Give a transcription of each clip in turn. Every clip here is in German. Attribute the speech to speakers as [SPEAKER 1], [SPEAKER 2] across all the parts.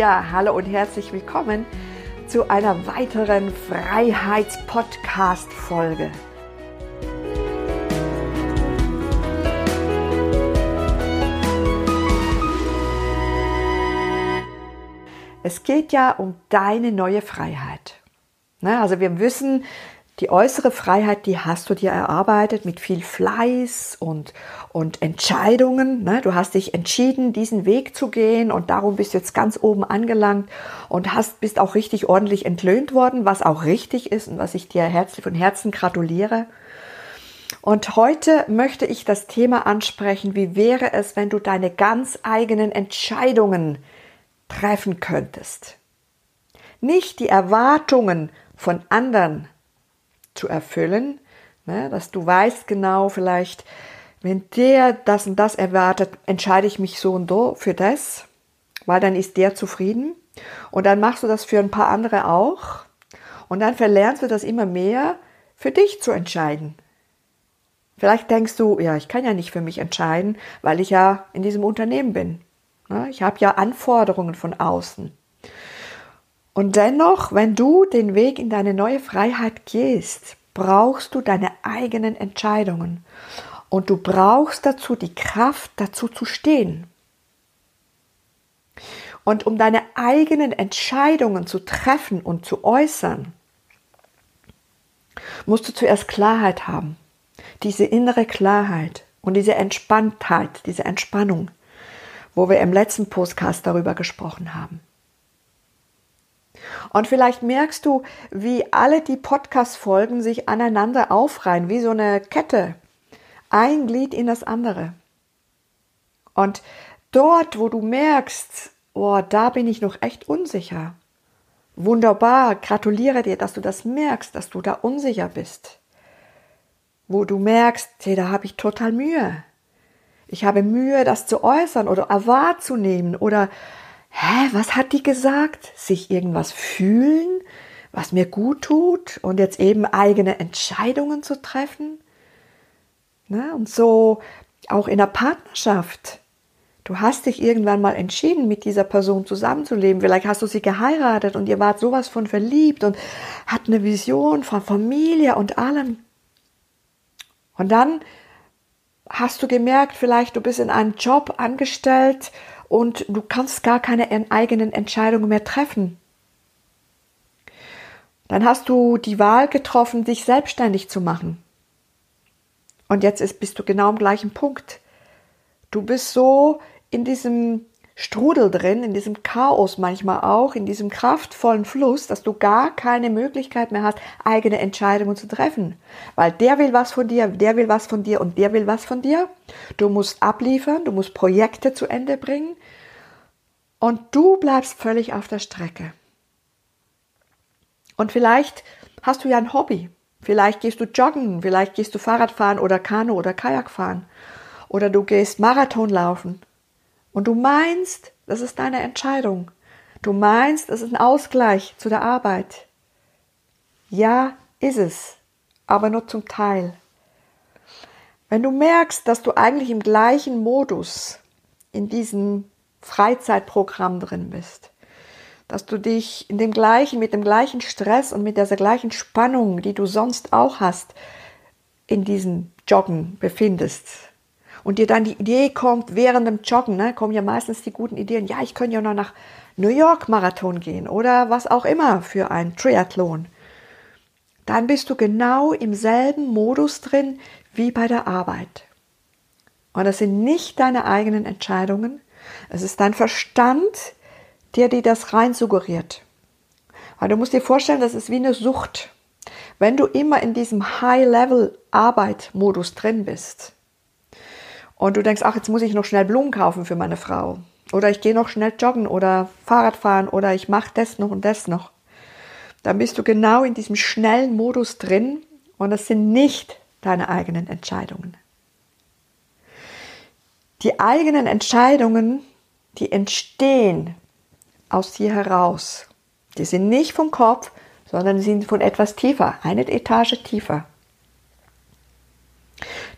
[SPEAKER 1] Ja, hallo und herzlich willkommen zu einer weiteren Freiheits-Podcast-Folge. Es geht ja um deine neue Freiheit. Ne, also wir wissen, die äußere Freiheit, die hast du dir erarbeitet mit viel Fleiß und, und Entscheidungen. Ne? Du hast dich entschieden, diesen Weg zu gehen und darum bist du jetzt ganz oben angelangt und hast, bist auch richtig ordentlich entlöhnt worden, was auch richtig ist und was ich dir herzlich von Herzen gratuliere. Und heute möchte ich das Thema ansprechen, wie wäre es, wenn du deine ganz eigenen Entscheidungen treffen könntest. Nicht die Erwartungen von anderen zu erfüllen, ne, dass du weißt genau vielleicht, wenn der das und das erwartet, entscheide ich mich so und so für das, weil dann ist der zufrieden und dann machst du das für ein paar andere auch und dann verlernst du das immer mehr für dich zu entscheiden. Vielleicht denkst du, ja, ich kann ja nicht für mich entscheiden, weil ich ja in diesem Unternehmen bin. Ne, ich habe ja Anforderungen von außen. Und dennoch, wenn du den Weg in deine neue Freiheit gehst, brauchst du deine eigenen Entscheidungen. Und du brauchst dazu die Kraft, dazu zu stehen. Und um deine eigenen Entscheidungen zu treffen und zu äußern, musst du zuerst Klarheit haben. Diese innere Klarheit und diese Entspanntheit, diese Entspannung, wo wir im letzten Podcast darüber gesprochen haben. Und vielleicht merkst du, wie alle die Podcast-Folgen sich aneinander aufreihen, wie so eine Kette. Ein Glied in das andere. Und dort, wo du merkst, oh, da bin ich noch echt unsicher. Wunderbar, gratuliere dir, dass du das merkst, dass du da unsicher bist. Wo du merkst, hey, da habe ich total Mühe. Ich habe Mühe, das zu äußern oder wahrzunehmen oder hä, was hat die gesagt? Sich irgendwas fühlen, was mir gut tut und jetzt eben eigene Entscheidungen zu treffen. Ne? Und so auch in der Partnerschaft. Du hast dich irgendwann mal entschieden, mit dieser Person zusammenzuleben. Vielleicht hast du sie geheiratet und ihr wart sowas von verliebt und habt eine Vision von Familie und allem. Und dann hast du gemerkt, vielleicht du bist in einem Job angestellt und du kannst gar keine eigenen Entscheidungen mehr treffen. Dann hast du die Wahl getroffen, dich selbstständig zu machen. Und jetzt ist, bist du genau am gleichen Punkt. Du bist so in diesem Strudel drin, in diesem Chaos manchmal auch, in diesem kraftvollen Fluss, dass du gar keine Möglichkeit mehr hast, eigene Entscheidungen zu treffen. Weil der will was von dir, der will was von dir und der will was von dir. Du musst abliefern, du musst Projekte zu Ende bringen und du bleibst völlig auf der Strecke. Und vielleicht hast du ja ein Hobby. Vielleicht gehst du joggen, vielleicht gehst du Fahrrad fahren oder Kanu oder Kajak fahren. Oder du gehst Marathon laufen und du meinst, das ist deine Entscheidung. Du meinst, es ist ein Ausgleich zu der Arbeit. Ja, ist es, aber nur zum Teil. Wenn du merkst, dass du eigentlich im gleichen Modus in diesem Freizeitprogramm drin bist, dass du dich in dem gleichen, mit dem gleichen Stress und mit dieser gleichen Spannung, die du sonst auch hast, in diesem Joggen befindest, und dir dann die Idee kommt, während dem Joggen, ne, kommen ja meistens die guten Ideen, ja, ich könnte ja noch nach New York Marathon gehen oder was auch immer für ein Triathlon. Dann bist du genau im selben Modus drin wie bei der Arbeit. Und das sind nicht deine eigenen Entscheidungen, es ist dein Verstand, der dir das rein suggeriert. Weil du musst dir vorstellen, das ist wie eine Sucht. Wenn du immer in diesem High-Level-Arbeit-Modus drin bist, und du denkst, ach, jetzt muss ich noch schnell Blumen kaufen für meine Frau. Oder ich gehe noch schnell joggen oder Fahrrad fahren oder ich mache das noch und das noch. Dann bist du genau in diesem schnellen Modus drin und das sind nicht deine eigenen Entscheidungen. Die eigenen Entscheidungen, die entstehen aus dir heraus. Die sind nicht vom Kopf, sondern sind von etwas tiefer, eine Etage tiefer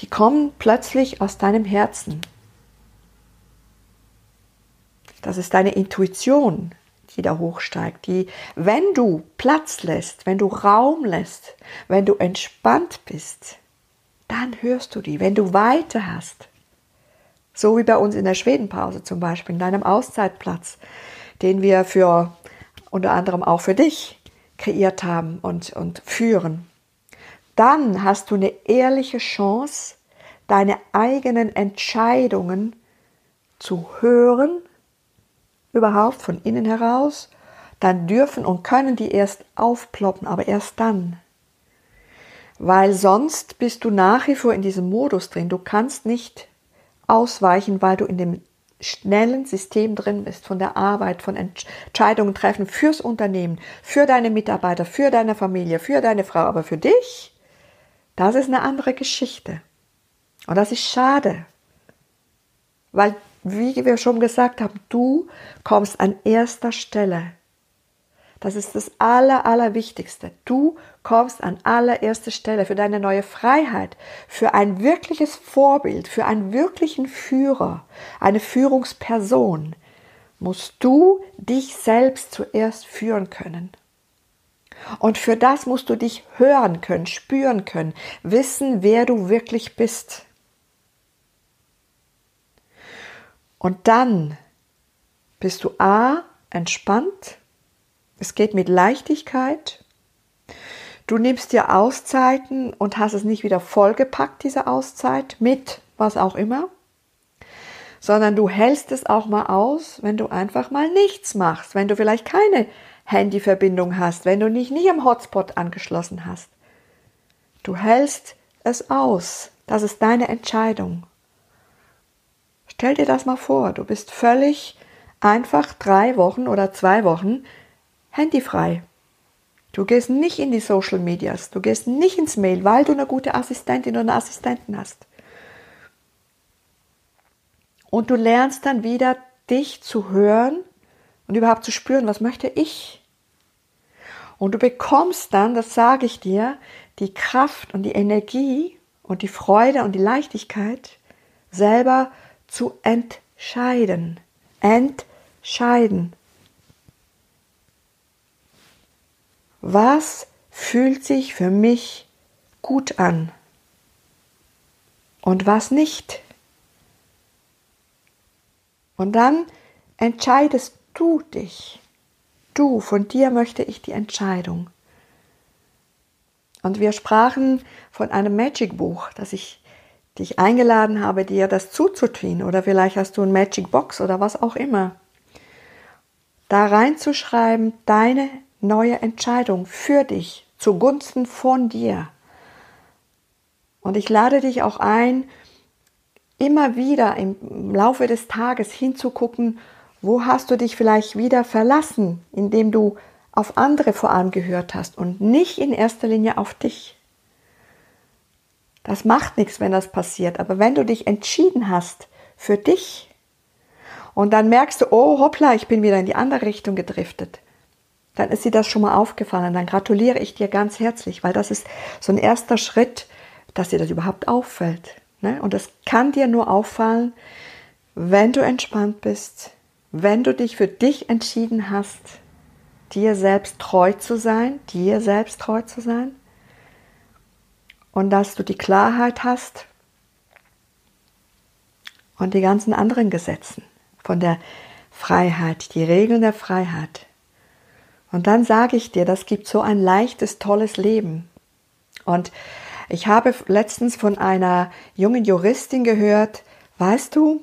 [SPEAKER 1] die kommen plötzlich aus deinem Herzen. Das ist deine Intuition, die da hochsteigt, die, wenn du Platz lässt, wenn du Raum lässt, wenn du entspannt bist, dann hörst du die, wenn du weiter hast. So wie bei uns in der Schwedenpause zum Beispiel, in deinem Auszeitplatz, den wir für unter anderem auch für dich kreiert haben und, und führen. Dann hast du eine ehrliche Chance, deine eigenen Entscheidungen zu hören, überhaupt von innen heraus, dann dürfen und können die erst aufploppen, aber erst dann. Weil sonst bist du nach wie vor in diesem Modus drin. Du kannst nicht ausweichen, weil du in dem schnellen System drin bist, von der Arbeit, von Entscheidungen treffen fürs Unternehmen, für deine Mitarbeiter, für deine Familie, für deine Frau, aber für dich, das ist eine andere Geschichte. Und das ist schade, weil, wie wir schon gesagt haben, du kommst an erster Stelle. Das ist das Aller, Allerwichtigste. Du kommst an allererster Stelle für deine neue Freiheit, für ein wirkliches Vorbild, für einen wirklichen Führer, eine Führungsperson, musst du dich selbst zuerst führen können. Und für das musst du dich hören können, spüren können, wissen, wer du wirklich bist. Und dann bist du A, entspannt, es geht mit Leichtigkeit. Du nimmst dir Auszeiten und hast es nicht wieder vollgepackt, diese Auszeit, mit was auch immer, sondern du hältst es auch mal aus, wenn du einfach mal nichts machst, wenn du vielleicht keine Handyverbindung hast, wenn du dich nicht am Hotspot angeschlossen hast. Du hältst es aus. Das ist deine Entscheidung. Stell dir das mal vor, du bist völlig einfach drei Wochen oder zwei Wochen handyfrei. Du gehst nicht in die Social Medias, du gehst nicht ins Mail, weil du eine gute Assistentin oder einen Assistenten hast. Und du lernst dann wieder, dich zu hören und überhaupt zu spüren, was möchte ich. Und du bekommst dann, das sage ich dir, die Kraft und die Energie und die Freude und die Leichtigkeit, selber zu entscheiden. Entscheiden. was fühlt sich für mich gut an und was nicht. Und dann entscheidest du dich. Du, von dir möchte ich die Entscheidung. Und wir sprachen von einem Magic Buch, das ich dich eingeladen habe, dir das zuzutun. Oder vielleicht hast du ein Magic Box oder was auch immer. Da reinzuschreiben, deine neue Entscheidung für dich, zugunsten von dir. Und ich lade dich auch ein, immer wieder im Laufe des Tages hinzugucken, wo hast du dich vielleicht wieder verlassen, indem du auf andere vor allem gehört hast und nicht in erster Linie auf dich. Das macht nichts, wenn das passiert, aber wenn du dich entschieden hast für dich und dann merkst du, oh hoppla, ich bin wieder in die andere Richtung gedriftet, dann ist dir das schon mal aufgefallen. Dann gratuliere ich dir ganz herzlich, weil das ist so ein erster Schritt, dass dir das überhaupt auffällt. Ne? Und das kann dir nur auffallen, wenn du entspannt bist, wenn du dich für dich entschieden hast, dir selbst treu zu sein, dir selbst treu zu sein und dass du die Klarheit hast und die ganzen anderen Gesetzen von der Freiheit, die Regeln der Freiheit, und dann sage ich dir, das gibt so ein leichtes, tolles Leben. Und ich habe letztens von einer jungen Juristin gehört, weißt du,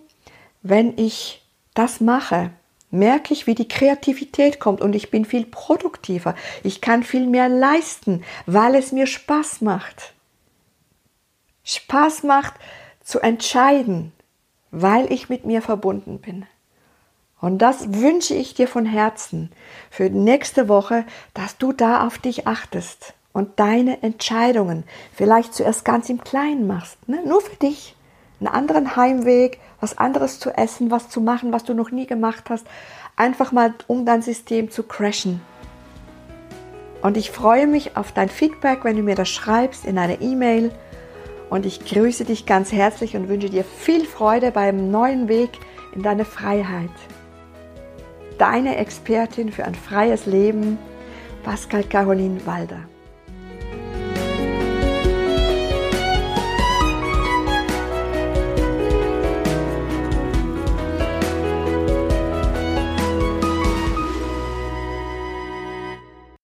[SPEAKER 1] wenn ich das mache, merke ich, wie die Kreativität kommt und ich bin viel produktiver. Ich kann viel mehr leisten, weil es mir Spaß macht. Spaß macht zu entscheiden, weil ich mit mir verbunden bin. Und das wünsche ich dir von Herzen für nächste Woche, dass du da auf dich achtest und deine Entscheidungen vielleicht zuerst ganz im Kleinen machst, ne? nur für dich. Einen anderen Heimweg, was anderes zu essen, was zu machen, was du noch nie gemacht hast. Einfach mal, um dein System zu crashen. Und ich freue mich auf dein Feedback, wenn du mir das schreibst in einer E-Mail. Und ich grüße dich ganz herzlich und wünsche dir viel Freude beim neuen Weg in deine Freiheit. deine Expertin für ein freies Leben, Pascal Caroline Walder.